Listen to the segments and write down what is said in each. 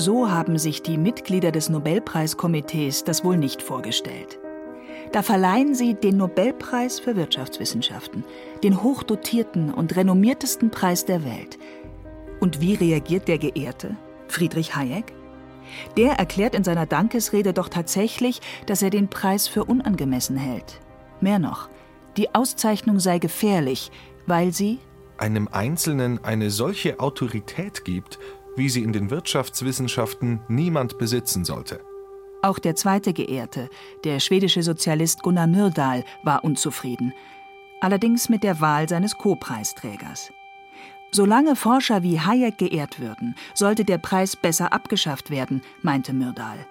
So haben sich die Mitglieder des Nobelpreiskomitees das wohl nicht vorgestellt. Da verleihen sie den Nobelpreis für Wirtschaftswissenschaften, den hochdotierten und renommiertesten Preis der Welt. Und wie reagiert der Geehrte, Friedrich Hayek? Der erklärt in seiner Dankesrede doch tatsächlich, dass er den Preis für unangemessen hält. Mehr noch, die Auszeichnung sei gefährlich, weil sie einem Einzelnen eine solche Autorität gibt, wie sie in den Wirtschaftswissenschaften niemand besitzen sollte. Auch der zweite Geehrte, der schwedische Sozialist Gunnar Myrdal, war unzufrieden. Allerdings mit der Wahl seines Co-Preisträgers. Solange Forscher wie Hayek geehrt würden, sollte der Preis besser abgeschafft werden, meinte Myrdal.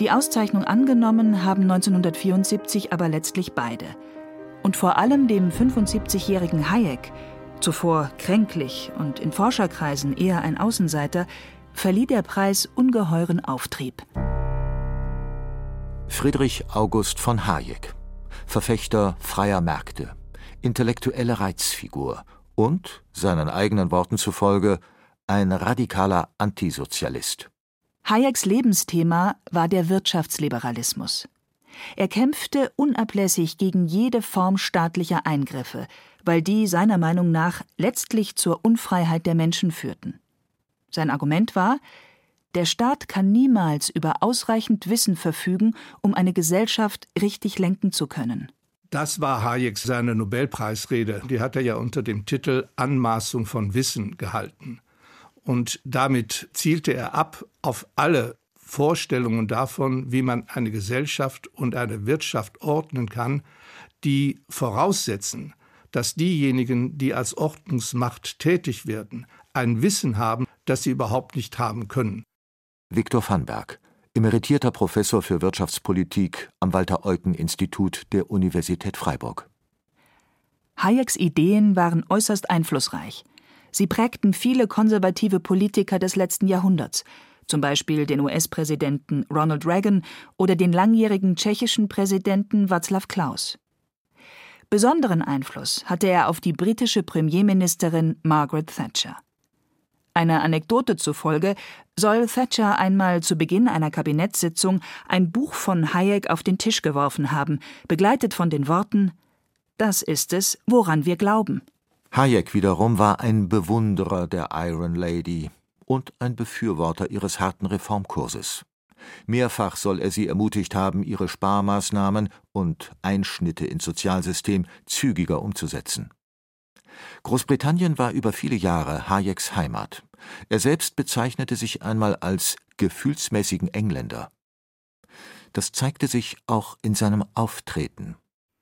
Die Auszeichnung angenommen haben 1974 aber letztlich beide. Und vor allem dem 75-jährigen Hayek, zuvor kränklich und in Forscherkreisen eher ein Außenseiter, verlieh der Preis ungeheuren Auftrieb. Friedrich August von Hayek, Verfechter freier Märkte, intellektuelle Reizfigur und, seinen eigenen Worten zufolge, ein radikaler Antisozialist. Hayeks Lebensthema war der Wirtschaftsliberalismus. Er kämpfte unablässig gegen jede Form staatlicher Eingriffe, weil die seiner Meinung nach letztlich zur Unfreiheit der Menschen führten. Sein Argument war, der Staat kann niemals über ausreichend Wissen verfügen, um eine Gesellschaft richtig lenken zu können. Das war Hayek seine Nobelpreisrede. Die hat er ja unter dem Titel Anmaßung von Wissen gehalten. Und damit zielte er ab auf alle Vorstellungen davon, wie man eine Gesellschaft und eine Wirtschaft ordnen kann, die voraussetzen, dass diejenigen, die als Ordnungsmacht tätig werden, ein Wissen haben, das sie überhaupt nicht haben können. Viktor Vanberg, emeritierter Professor für Wirtschaftspolitik am Walter-Eucken-Institut der Universität Freiburg. Hayeks Ideen waren äußerst einflussreich. Sie prägten viele konservative Politiker des letzten Jahrhunderts, zum Beispiel den US-Präsidenten Ronald Reagan oder den langjährigen tschechischen Präsidenten Václav Klaus. Besonderen Einfluss hatte er auf die britische Premierministerin Margaret Thatcher. Einer Anekdote zufolge soll Thatcher einmal zu Beginn einer Kabinettssitzung ein Buch von Hayek auf den Tisch geworfen haben, begleitet von den Worten Das ist es, woran wir glauben. Hayek wiederum war ein Bewunderer der Iron Lady und ein Befürworter ihres harten Reformkurses. Mehrfach soll er sie ermutigt haben, ihre Sparmaßnahmen und Einschnitte ins Sozialsystem zügiger umzusetzen. Großbritannien war über viele Jahre Hayeks Heimat. Er selbst bezeichnete sich einmal als gefühlsmäßigen Engländer. Das zeigte sich auch in seinem Auftreten.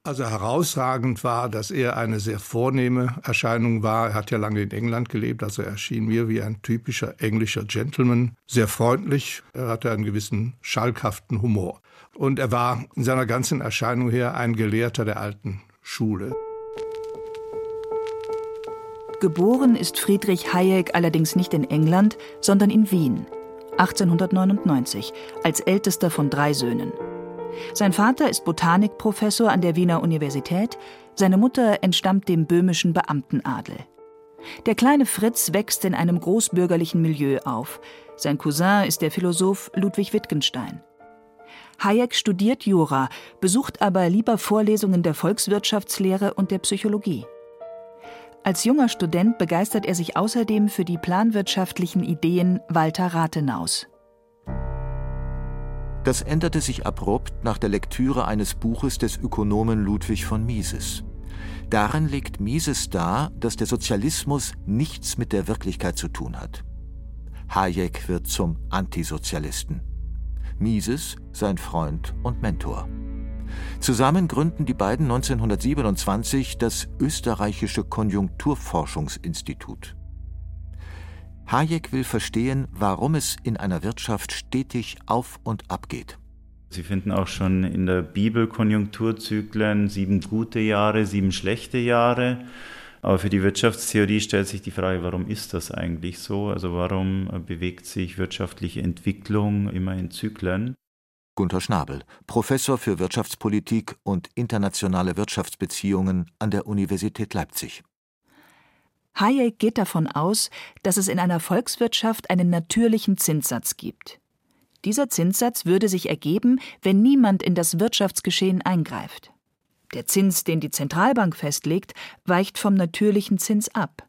Also herausragend war, dass er eine sehr vornehme Erscheinung war. Er hat ja lange in England gelebt, also er erschien mir wie ein typischer englischer Gentleman, sehr freundlich, er hatte einen gewissen schalkhaften Humor. Und er war in seiner ganzen Erscheinung her ein Gelehrter der alten Schule. Geboren ist Friedrich Hayek allerdings nicht in England, sondern in Wien, 1899, als ältester von drei Söhnen. Sein Vater ist Botanikprofessor an der Wiener Universität, seine Mutter entstammt dem böhmischen Beamtenadel. Der kleine Fritz wächst in einem großbürgerlichen Milieu auf. Sein Cousin ist der Philosoph Ludwig Wittgenstein. Hayek studiert Jura, besucht aber lieber Vorlesungen der Volkswirtschaftslehre und der Psychologie. Als junger Student begeistert er sich außerdem für die planwirtschaftlichen Ideen Walter Rathenaus. Das änderte sich abrupt nach der Lektüre eines Buches des Ökonomen Ludwig von Mises. Darin legt Mises dar, dass der Sozialismus nichts mit der Wirklichkeit zu tun hat. Hayek wird zum Antisozialisten. Mises sein Freund und Mentor. Zusammen gründen die beiden 1927 das Österreichische Konjunkturforschungsinstitut. Hayek will verstehen, warum es in einer Wirtschaft stetig auf und ab geht. Sie finden auch schon in der Bibel Konjunkturzyklen sieben gute Jahre, sieben schlechte Jahre. Aber für die Wirtschaftstheorie stellt sich die Frage, warum ist das eigentlich so? Also warum bewegt sich wirtschaftliche Entwicklung immer in Zyklen? Gunther Schnabel, Professor für Wirtschaftspolitik und internationale Wirtschaftsbeziehungen an der Universität Leipzig. Hayek geht davon aus, dass es in einer Volkswirtschaft einen natürlichen Zinssatz gibt. Dieser Zinssatz würde sich ergeben, wenn niemand in das Wirtschaftsgeschehen eingreift. Der Zins, den die Zentralbank festlegt, weicht vom natürlichen Zins ab.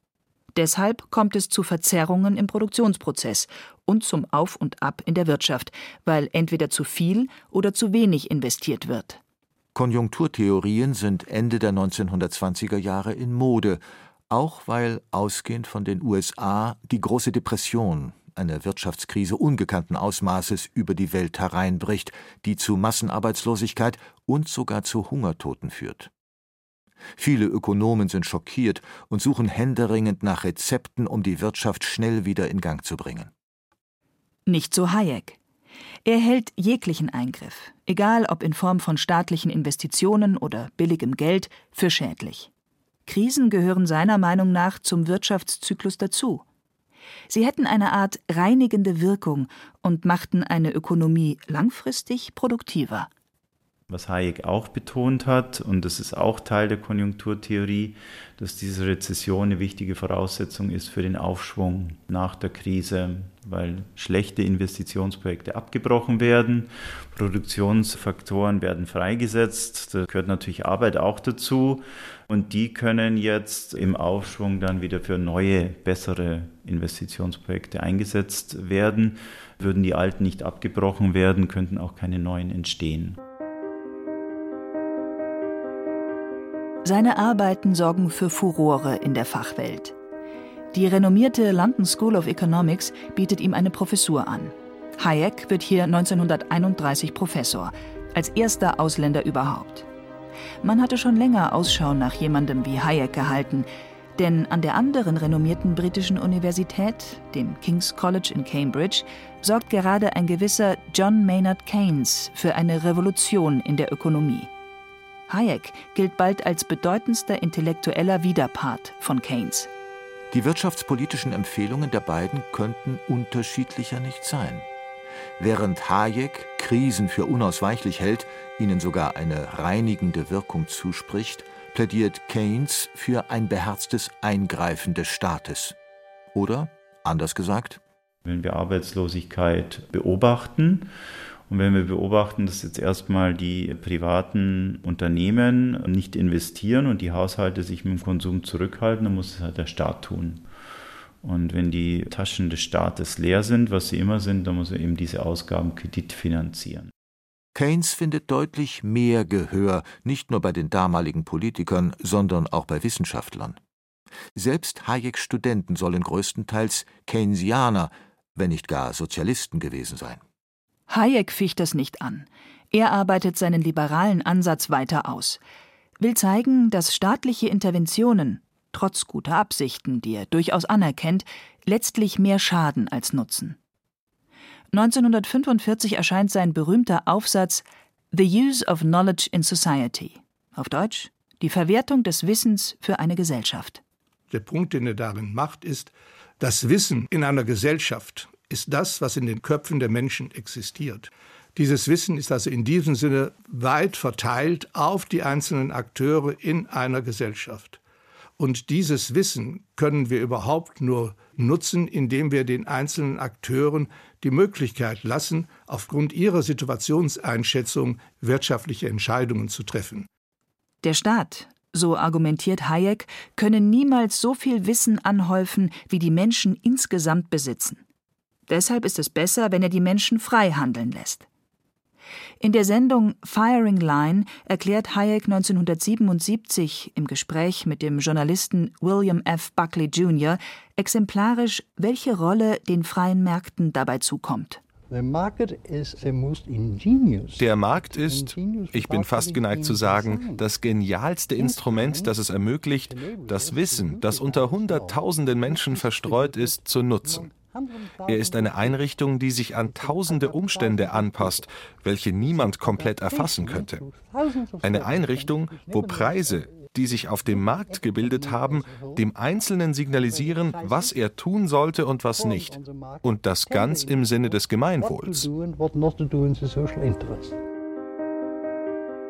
Deshalb kommt es zu Verzerrungen im Produktionsprozess und zum Auf und Ab in der Wirtschaft, weil entweder zu viel oder zu wenig investiert wird. Konjunkturtheorien sind Ende der 1920er Jahre in Mode, auch weil ausgehend von den USA die große Depression, eine Wirtschaftskrise ungekannten Ausmaßes über die Welt hereinbricht, die zu Massenarbeitslosigkeit und sogar zu Hungertoten führt. Viele Ökonomen sind schockiert und suchen händeringend nach Rezepten, um die Wirtschaft schnell wieder in Gang zu bringen. Nicht so Hayek. Er hält jeglichen Eingriff, egal ob in Form von staatlichen Investitionen oder billigem Geld, für schädlich. Krisen gehören seiner Meinung nach zum Wirtschaftszyklus dazu. Sie hätten eine Art reinigende Wirkung und machten eine Ökonomie langfristig produktiver. Was Hayek auch betont hat, und das ist auch Teil der Konjunkturtheorie, dass diese Rezession eine wichtige Voraussetzung ist für den Aufschwung nach der Krise, weil schlechte Investitionsprojekte abgebrochen werden, Produktionsfaktoren werden freigesetzt, da gehört natürlich Arbeit auch dazu und die können jetzt im Aufschwung dann wieder für neue, bessere Investitionsprojekte eingesetzt werden. Würden die alten nicht abgebrochen werden, könnten auch keine neuen entstehen. Seine Arbeiten sorgen für Furore in der Fachwelt. Die renommierte London School of Economics bietet ihm eine Professur an. Hayek wird hier 1931 Professor, als erster Ausländer überhaupt. Man hatte schon länger Ausschau nach jemandem wie Hayek gehalten, denn an der anderen renommierten britischen Universität, dem King's College in Cambridge, sorgt gerade ein gewisser John Maynard Keynes für eine Revolution in der Ökonomie. Hayek gilt bald als bedeutendster intellektueller Widerpart von Keynes. Die wirtschaftspolitischen Empfehlungen der beiden könnten unterschiedlicher nicht sein. Während Hayek Krisen für unausweichlich hält, ihnen sogar eine reinigende Wirkung zuspricht, plädiert Keynes für ein beherztes Eingreifen des Staates. Oder, anders gesagt, wenn wir Arbeitslosigkeit beobachten, und wenn wir beobachten, dass jetzt erstmal die privaten Unternehmen nicht investieren und die Haushalte sich mit dem Konsum zurückhalten, dann muss es halt der Staat tun. Und wenn die Taschen des Staates leer sind, was sie immer sind, dann muss er eben diese Ausgaben kreditfinanzieren. Keynes findet deutlich mehr Gehör, nicht nur bei den damaligen Politikern, sondern auch bei Wissenschaftlern. Selbst Hayeks Studenten sollen größtenteils Keynesianer, wenn nicht gar Sozialisten gewesen sein. Hayek ficht das nicht an. Er arbeitet seinen liberalen Ansatz weiter aus, will zeigen, dass staatliche Interventionen, trotz guter Absichten, die er durchaus anerkennt, letztlich mehr schaden als nutzen. 1945 erscheint sein berühmter Aufsatz The Use of Knowledge in Society. Auf Deutsch die Verwertung des Wissens für eine Gesellschaft. Der Punkt, den er darin macht, ist, das Wissen in einer Gesellschaft ist das, was in den Köpfen der Menschen existiert. Dieses Wissen ist also in diesem Sinne weit verteilt auf die einzelnen Akteure in einer Gesellschaft. Und dieses Wissen können wir überhaupt nur nutzen, indem wir den einzelnen Akteuren die Möglichkeit lassen, aufgrund ihrer Situationseinschätzung wirtschaftliche Entscheidungen zu treffen. Der Staat, so argumentiert Hayek, könne niemals so viel Wissen anhäufen, wie die Menschen insgesamt besitzen. Deshalb ist es besser, wenn er die Menschen frei handeln lässt. In der Sendung Firing Line erklärt Hayek 1977 im Gespräch mit dem Journalisten William F. Buckley Jr. exemplarisch, welche Rolle den freien Märkten dabei zukommt. Der Markt ist, ich bin fast geneigt zu sagen, das genialste Instrument, das es ermöglicht, das Wissen, das unter Hunderttausenden Menschen verstreut ist, zu nutzen. Er ist eine Einrichtung, die sich an tausende Umstände anpasst, welche niemand komplett erfassen könnte. Eine Einrichtung, wo Preise, die sich auf dem Markt gebildet haben, dem Einzelnen signalisieren, was er tun sollte und was nicht. Und das ganz im Sinne des Gemeinwohls.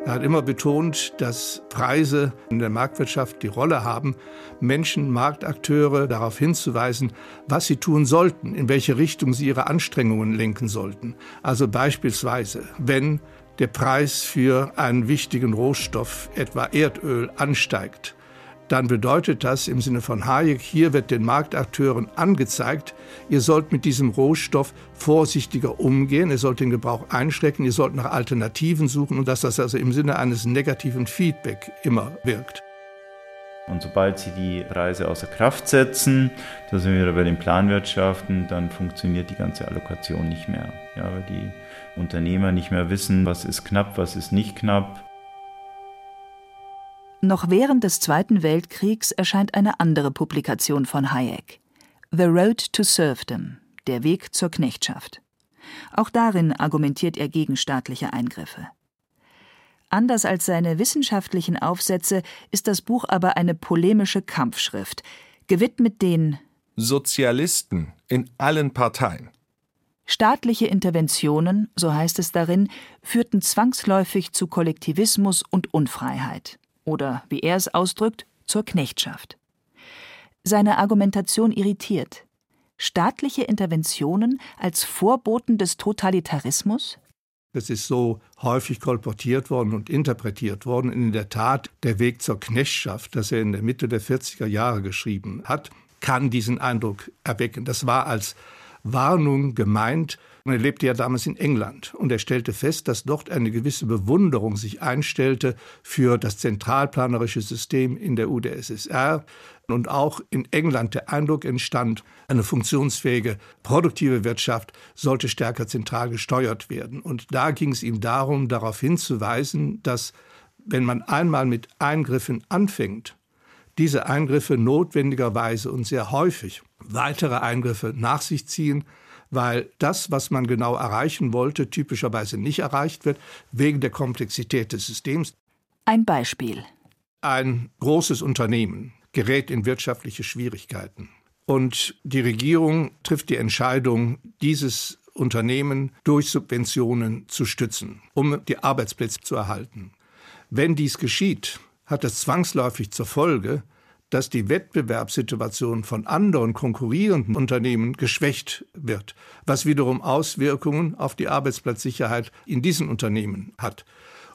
Er hat immer betont, dass Preise in der Marktwirtschaft die Rolle haben, Menschen, Marktakteure darauf hinzuweisen, was sie tun sollten, in welche Richtung sie ihre Anstrengungen lenken sollten. Also beispielsweise, wenn der Preis für einen wichtigen Rohstoff, etwa Erdöl, ansteigt, dann bedeutet das im Sinne von Hayek, hier wird den Marktakteuren angezeigt, ihr sollt mit diesem Rohstoff vorsichtiger umgehen, ihr sollt den Gebrauch einschrecken, ihr sollt nach Alternativen suchen und dass das also im Sinne eines negativen Feedback immer wirkt. Und sobald sie die Preise außer Kraft setzen, da sind wir wieder bei den Planwirtschaften, dann funktioniert die ganze Allokation nicht mehr. Ja, weil die Unternehmer nicht mehr wissen, was ist knapp, was ist nicht knapp. Noch während des Zweiten Weltkriegs erscheint eine andere Publikation von Hayek: The Road to Serfdom, der Weg zur Knechtschaft. Auch darin argumentiert er gegen staatliche Eingriffe. Anders als seine wissenschaftlichen Aufsätze ist das Buch aber eine polemische Kampfschrift, gewidmet den Sozialisten in allen Parteien. Staatliche Interventionen, so heißt es darin, führten zwangsläufig zu Kollektivismus und Unfreiheit oder, wie er es ausdrückt, zur Knechtschaft. Seine Argumentation irritiert. Staatliche Interventionen als Vorboten des Totalitarismus? Es ist so häufig kolportiert worden und interpretiert worden. In der Tat, der Weg zur Knechtschaft, das er in der Mitte der 40er Jahre geschrieben hat, kann diesen Eindruck erwecken. Das war als Warnung gemeint. Und er lebte ja damals in England und er stellte fest, dass dort eine gewisse Bewunderung sich einstellte für das zentralplanerische System in der UdSSR und auch in England der Eindruck entstand, eine funktionsfähige, produktive Wirtschaft sollte stärker zentral gesteuert werden. Und da ging es ihm darum, darauf hinzuweisen, dass wenn man einmal mit Eingriffen anfängt, diese Eingriffe notwendigerweise und sehr häufig weitere Eingriffe nach sich ziehen, weil das, was man genau erreichen wollte, typischerweise nicht erreicht wird, wegen der Komplexität des Systems. Ein Beispiel. Ein großes Unternehmen gerät in wirtschaftliche Schwierigkeiten. Und die Regierung trifft die Entscheidung, dieses Unternehmen durch Subventionen zu stützen, um die Arbeitsplätze zu erhalten. Wenn dies geschieht, hat das zwangsläufig zur Folge, dass die Wettbewerbssituation von anderen konkurrierenden Unternehmen geschwächt wird, was wiederum Auswirkungen auf die Arbeitsplatzsicherheit in diesen Unternehmen hat.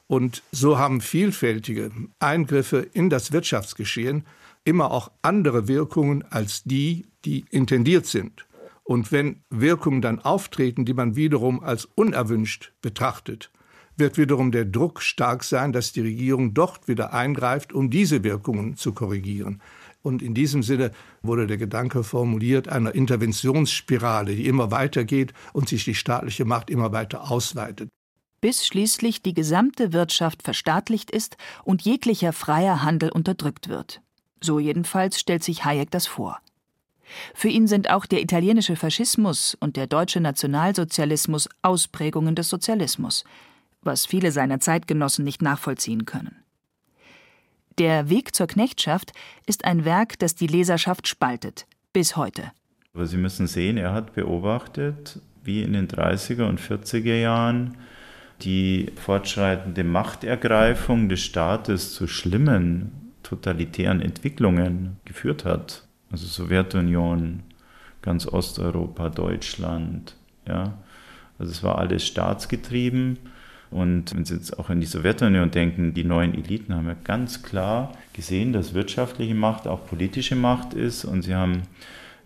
Und so haben vielfältige Eingriffe in das Wirtschaftsgeschehen immer auch andere Wirkungen als die, die intendiert sind. Und wenn Wirkungen dann auftreten, die man wiederum als unerwünscht betrachtet, wird wiederum der Druck stark sein, dass die Regierung dort wieder eingreift, um diese Wirkungen zu korrigieren. Und in diesem Sinne wurde der Gedanke formuliert einer Interventionsspirale, die immer weitergeht und sich die staatliche Macht immer weiter ausweitet. Bis schließlich die gesamte Wirtschaft verstaatlicht ist und jeglicher freier Handel unterdrückt wird. So jedenfalls stellt sich Hayek das vor. Für ihn sind auch der italienische Faschismus und der deutsche Nationalsozialismus Ausprägungen des Sozialismus was viele seiner Zeitgenossen nicht nachvollziehen können. Der Weg zur Knechtschaft ist ein Werk, das die Leserschaft spaltet, bis heute. Aber Sie müssen sehen, er hat beobachtet, wie in den 30er und 40er Jahren die fortschreitende Machtergreifung des Staates zu schlimmen totalitären Entwicklungen geführt hat. Also Sowjetunion, ganz Osteuropa, Deutschland, ja. Also es war alles staatsgetrieben und wenn Sie jetzt auch an die Sowjetunion denken, die neuen Eliten haben ja ganz klar gesehen, dass wirtschaftliche Macht auch politische Macht ist und sie haben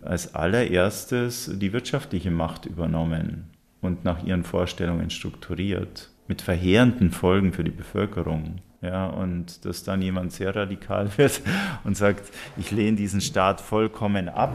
als allererstes die wirtschaftliche Macht übernommen und nach ihren Vorstellungen strukturiert, mit verheerenden Folgen für die Bevölkerung. Ja, und dass dann jemand sehr radikal wird und sagt, ich lehne diesen Staat vollkommen ab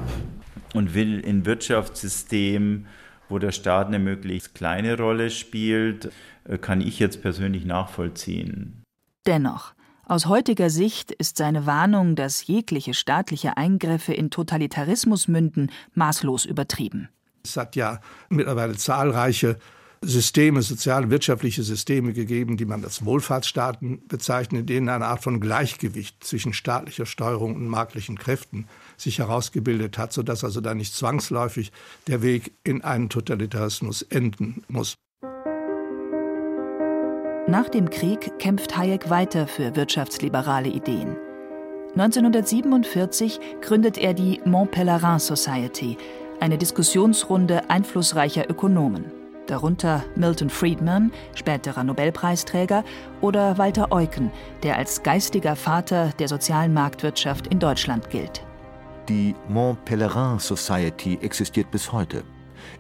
und will ein Wirtschaftssystem, wo der Staat eine möglichst kleine Rolle spielt, äh, kann ich jetzt persönlich nachvollziehen. Dennoch, aus heutiger Sicht ist seine Warnung, dass jegliche staatliche Eingriffe in Totalitarismus münden, maßlos übertrieben. Es hat ja mittlerweile zahlreiche Systeme, soziale, wirtschaftliche Systeme gegeben, die man als Wohlfahrtsstaaten bezeichnet, in denen eine Art von Gleichgewicht zwischen staatlicher Steuerung und marktlichen Kräften sich herausgebildet hat, sodass also da nicht zwangsläufig der Weg in einen Totalitarismus enden muss. Nach dem Krieg kämpft Hayek weiter für wirtschaftsliberale Ideen. 1947 gründet er die Mont Pelerin Society, eine Diskussionsrunde einflussreicher Ökonomen, darunter Milton Friedman, späterer Nobelpreisträger, oder Walter Eucken, der als geistiger Vater der sozialen Marktwirtschaft in Deutschland gilt. Die Mont Pelerin Society existiert bis heute.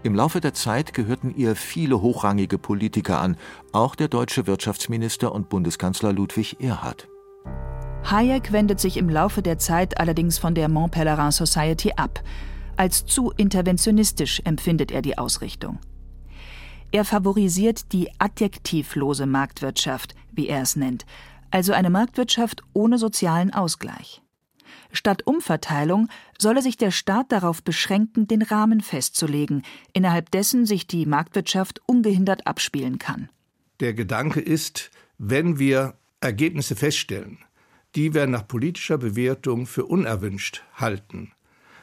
Im Laufe der Zeit gehörten ihr viele hochrangige Politiker an, auch der deutsche Wirtschaftsminister und Bundeskanzler Ludwig Erhard. Hayek wendet sich im Laufe der Zeit allerdings von der Mont Pelerin Society ab. Als zu interventionistisch empfindet er die Ausrichtung. Er favorisiert die adjektivlose Marktwirtschaft, wie er es nennt, also eine Marktwirtschaft ohne sozialen Ausgleich. Statt Umverteilung solle sich der Staat darauf beschränken, den Rahmen festzulegen, innerhalb dessen sich die Marktwirtschaft ungehindert abspielen kann. Der Gedanke ist, wenn wir Ergebnisse feststellen, die wir nach politischer Bewertung für unerwünscht halten,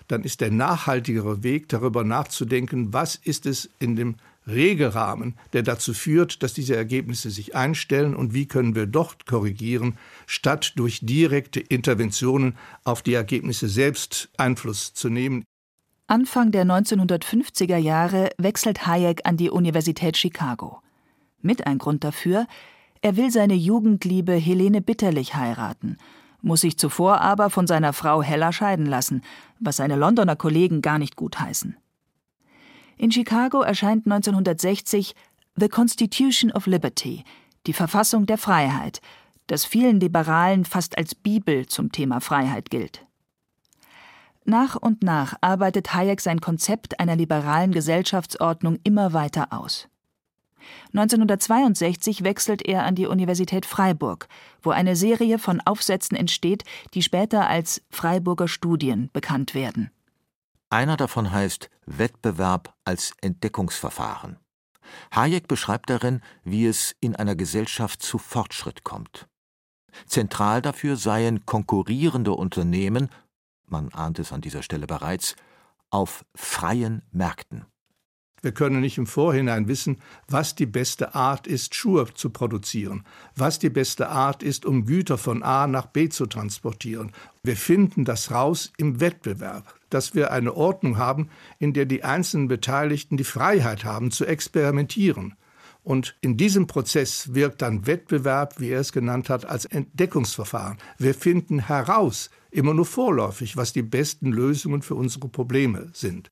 dann ist der nachhaltigere Weg, darüber nachzudenken, was ist es in dem Regelrahmen, der dazu führt, dass diese Ergebnisse sich einstellen und wie können wir dort korrigieren, statt durch direkte Interventionen auf die Ergebnisse selbst Einfluss zu nehmen. Anfang der 1950er Jahre wechselt Hayek an die Universität Chicago. Mit ein Grund dafür, er will seine Jugendliebe Helene Bitterlich heiraten, muss sich zuvor aber von seiner Frau Hella scheiden lassen, was seine Londoner Kollegen gar nicht gutheißen. In Chicago erscheint 1960 The Constitution of Liberty, die Verfassung der Freiheit, das vielen Liberalen fast als Bibel zum Thema Freiheit gilt. Nach und nach arbeitet Hayek sein Konzept einer liberalen Gesellschaftsordnung immer weiter aus. 1962 wechselt er an die Universität Freiburg, wo eine Serie von Aufsätzen entsteht, die später als Freiburger Studien bekannt werden. Einer davon heißt Wettbewerb als Entdeckungsverfahren. Hayek beschreibt darin, wie es in einer Gesellschaft zu Fortschritt kommt. Zentral dafür seien konkurrierende Unternehmen, man ahnt es an dieser Stelle bereits, auf freien Märkten. Wir können nicht im Vorhinein wissen, was die beste Art ist, Schuhe zu produzieren, was die beste Art ist, um Güter von A nach B zu transportieren. Wir finden das raus im Wettbewerb, dass wir eine Ordnung haben, in der die einzelnen Beteiligten die Freiheit haben zu experimentieren. Und in diesem Prozess wirkt dann Wettbewerb, wie er es genannt hat, als Entdeckungsverfahren. Wir finden heraus, immer nur vorläufig, was die besten Lösungen für unsere Probleme sind.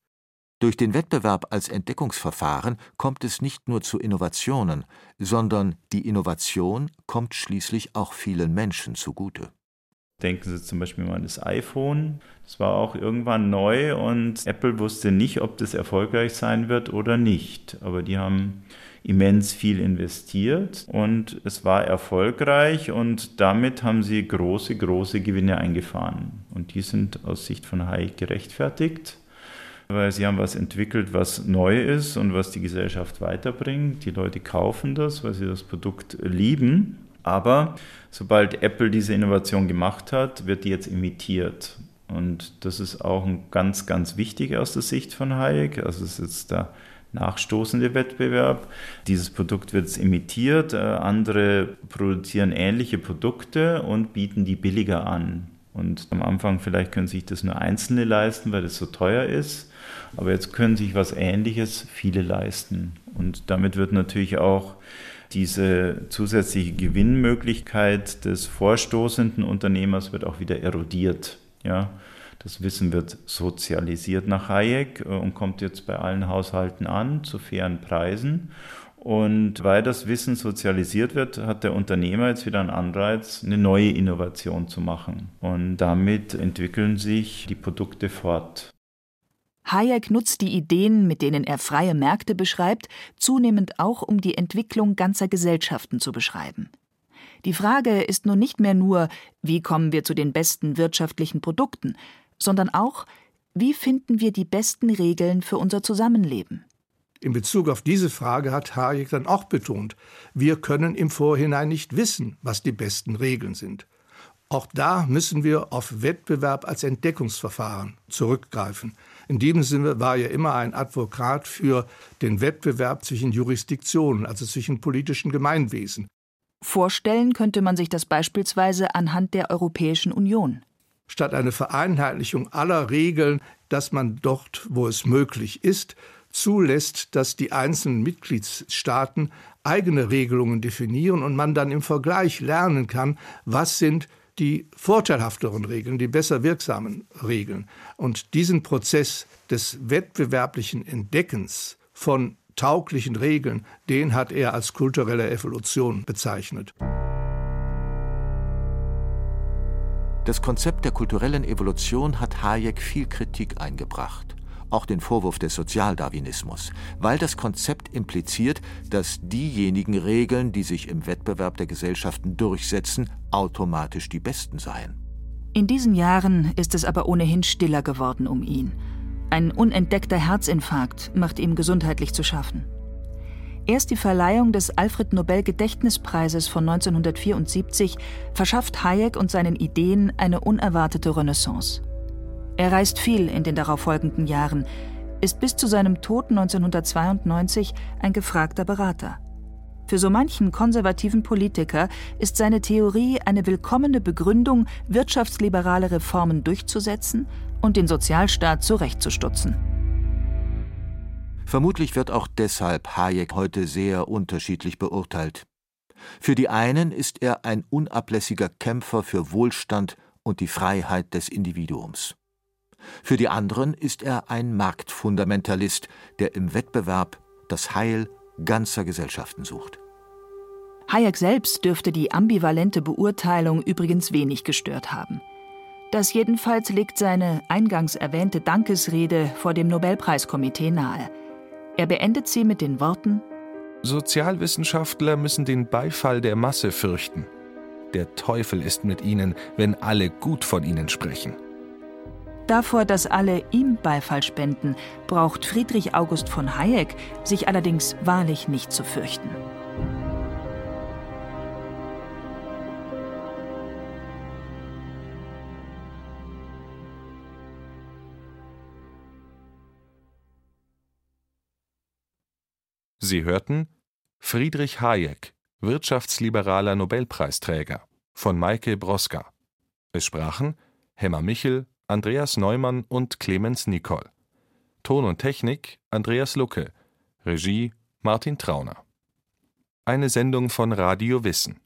Durch den Wettbewerb als Entdeckungsverfahren kommt es nicht nur zu Innovationen, sondern die Innovation kommt schließlich auch vielen Menschen zugute. Denken Sie zum Beispiel mal an das iPhone. Das war auch irgendwann neu und Apple wusste nicht, ob das erfolgreich sein wird oder nicht. Aber die haben immens viel investiert und es war erfolgreich und damit haben sie große, große Gewinne eingefahren. Und die sind aus Sicht von Hayek gerechtfertigt weil sie haben was entwickelt, was neu ist und was die Gesellschaft weiterbringt. Die Leute kaufen das, weil sie das Produkt lieben. Aber sobald Apple diese Innovation gemacht hat, wird die jetzt imitiert. Und das ist auch ein ganz, ganz wichtig aus der Sicht von Hayek. Also es ist jetzt der nachstoßende Wettbewerb. Dieses Produkt wird imitiert, äh, andere produzieren ähnliche Produkte und bieten die billiger an. Und am Anfang vielleicht können sich das nur Einzelne leisten, weil es so teuer ist. Aber jetzt können sich was Ähnliches viele leisten. Und damit wird natürlich auch diese zusätzliche Gewinnmöglichkeit des vorstoßenden Unternehmers wird auch wieder erodiert. Ja, das Wissen wird sozialisiert nach Hayek äh, und kommt jetzt bei allen Haushalten an zu fairen Preisen. Und weil das Wissen sozialisiert wird, hat der Unternehmer jetzt wieder einen Anreiz, eine neue Innovation zu machen. Und damit entwickeln sich die Produkte fort. Hayek nutzt die Ideen, mit denen er freie Märkte beschreibt, zunehmend auch, um die Entwicklung ganzer Gesellschaften zu beschreiben. Die Frage ist nun nicht mehr nur, wie kommen wir zu den besten wirtschaftlichen Produkten, sondern auch, wie finden wir die besten Regeln für unser Zusammenleben. In Bezug auf diese Frage hat Hayek dann auch betont, wir können im Vorhinein nicht wissen, was die besten Regeln sind. Auch da müssen wir auf Wettbewerb als Entdeckungsverfahren zurückgreifen. In diesem Sinne war er immer ein Advokat für den Wettbewerb zwischen Jurisdiktionen, also zwischen politischen Gemeinwesen. Vorstellen könnte man sich das beispielsweise anhand der Europäischen Union. Statt eine Vereinheitlichung aller Regeln, dass man dort, wo es möglich ist, zulässt, dass die einzelnen Mitgliedstaaten eigene Regelungen definieren und man dann im Vergleich lernen kann, was sind die vorteilhafteren Regeln, die besser wirksamen Regeln. Und diesen Prozess des wettbewerblichen Entdeckens von tauglichen Regeln, den hat er als kulturelle Evolution bezeichnet. Das Konzept der kulturellen Evolution hat Hayek viel Kritik eingebracht auch den Vorwurf des Sozialdarwinismus, weil das Konzept impliziert, dass diejenigen Regeln, die sich im Wettbewerb der Gesellschaften durchsetzen, automatisch die besten seien. In diesen Jahren ist es aber ohnehin stiller geworden um ihn. Ein unentdeckter Herzinfarkt macht ihm gesundheitlich zu schaffen. Erst die Verleihung des Alfred-Nobel-Gedächtnispreises von 1974 verschafft Hayek und seinen Ideen eine unerwartete Renaissance. Er reist viel in den darauffolgenden Jahren, ist bis zu seinem Tod 1992 ein gefragter Berater. Für so manchen konservativen Politiker ist seine Theorie eine willkommene Begründung, wirtschaftsliberale Reformen durchzusetzen und den Sozialstaat zurechtzustutzen. Vermutlich wird auch deshalb Hayek heute sehr unterschiedlich beurteilt. Für die einen ist er ein unablässiger Kämpfer für Wohlstand und die Freiheit des Individuums. Für die anderen ist er ein Marktfundamentalist, der im Wettbewerb das Heil ganzer Gesellschaften sucht. Hayek selbst dürfte die ambivalente Beurteilung übrigens wenig gestört haben. Das jedenfalls legt seine eingangs erwähnte Dankesrede vor dem Nobelpreiskomitee nahe. Er beendet sie mit den Worten Sozialwissenschaftler müssen den Beifall der Masse fürchten. Der Teufel ist mit ihnen, wenn alle gut von ihnen sprechen. Davor, dass alle ihm Beifall spenden, braucht Friedrich August von Hayek sich allerdings wahrlich nicht zu fürchten. Sie hörten Friedrich Hayek, wirtschaftsliberaler Nobelpreisträger von Maike Broska. Es sprachen Hemmer Michel, Andreas Neumann und Clemens Nicol. Ton und Technik Andreas Lucke. Regie Martin Trauner. Eine Sendung von Radio Wissen.